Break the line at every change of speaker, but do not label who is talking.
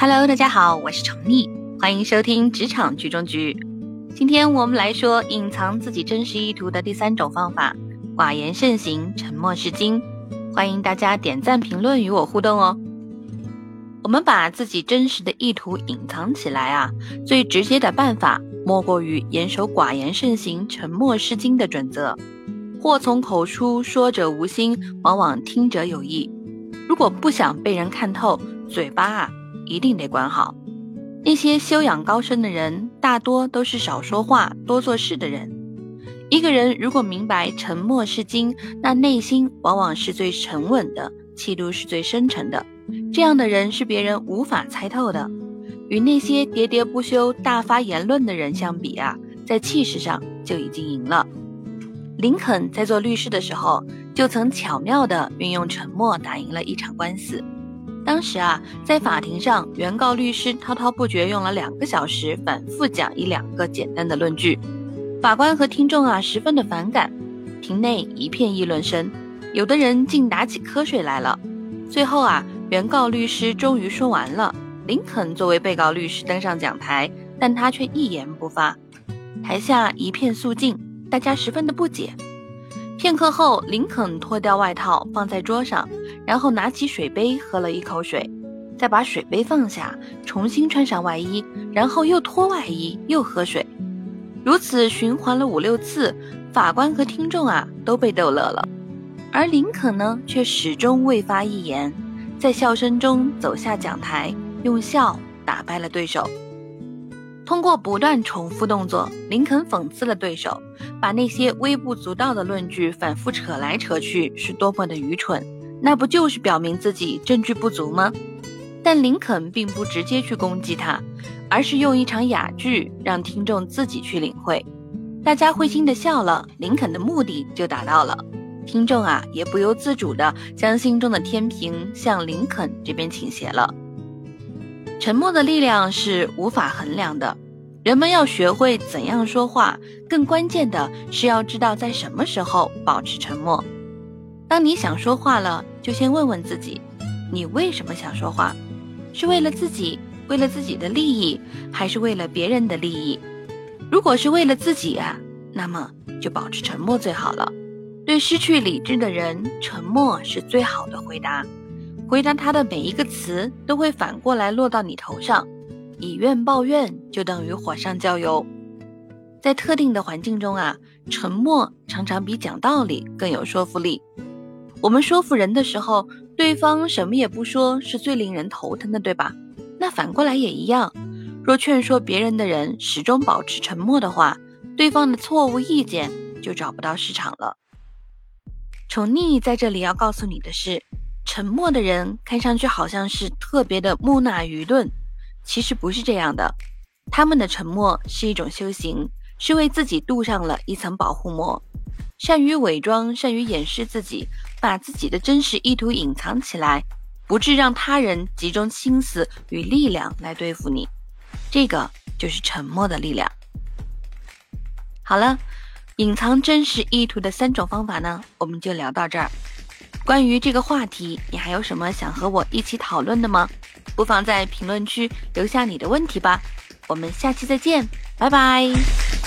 Hello，大家好，我是宠溺，欢迎收听职场局中局。今天我们来说隐藏自己真实意图的第三种方法——寡言慎行，沉默是金。欢迎大家点赞、评论与我互动哦。我们把自己真实的意图隐藏起来啊，最直接的办法莫过于严守寡言慎行、沉默是金的准则。祸从口出，说者无心，往往听者有意。如果不想被人看透，嘴巴啊一定得管好。那些修养高深的人，大多都是少说话、多做事的人。一个人如果明白沉默是金，那内心往往是最沉稳的，气度是最深沉的。这样的人是别人无法猜透的。与那些喋喋不休、大发言论的人相比啊，在气势上就已经赢了。林肯在做律师的时候，就曾巧妙地运用沉默打赢了一场官司。当时啊，在法庭上，原告律师滔滔不绝，用了两个小时，反复讲一两个简单的论据。法官和听众啊，十分的反感，庭内一片议论声，有的人竟打起瞌睡来了。最后啊。原告律师终于说完了，林肯作为被告律师登上讲台，但他却一言不发。台下一片肃静，大家十分的不解。片刻后，林肯脱掉外套放在桌上，然后拿起水杯喝了一口水，再把水杯放下，重新穿上外衣，然后又脱外衣又喝水，如此循环了五六次。法官和听众啊都被逗乐了，而林肯呢却始终未发一言。在笑声中走下讲台，用笑打败了对手。通过不断重复动作，林肯讽刺了对手，把那些微不足道的论据反复扯来扯去是多么的愚蠢。那不就是表明自己证据不足吗？但林肯并不直接去攻击他，而是用一场哑剧让听众自己去领会。大家会心的笑了，林肯的目的就达到了。听众啊，也不由自主地将心中的天平向林肯这边倾斜了。沉默的力量是无法衡量的，人们要学会怎样说话，更关键的是要知道在什么时候保持沉默。当你想说话了，就先问问自己，你为什么想说话？是为了自己，为了自己的利益，还是为了别人的利益？如果是为了自己啊，那么就保持沉默最好了。对失去理智的人，沉默是最好的回答。回答他的每一个词，都会反过来落到你头上。以怨报怨，就等于火上浇油。在特定的环境中啊，沉默常常比讲道理更有说服力。我们说服人的时候，对方什么也不说，是最令人头疼的，对吧？那反过来也一样。若劝说别人的人始终保持沉默的话，对方的错误意见就找不到市场了。宠溺在这里要告诉你的是，沉默的人看上去好像是特别的木讷愚钝，其实不是这样的。他们的沉默是一种修行，是为自己镀上了一层保护膜，善于伪装，善于掩饰自己，把自己的真实意图隐藏起来，不致让他人集中心思与力量来对付你。这个就是沉默的力量。好了。隐藏真实意图的三种方法呢，我们就聊到这儿。关于这个话题，你还有什么想和我一起讨论的吗？不妨在评论区留下你的问题吧。我们下期再见，拜拜。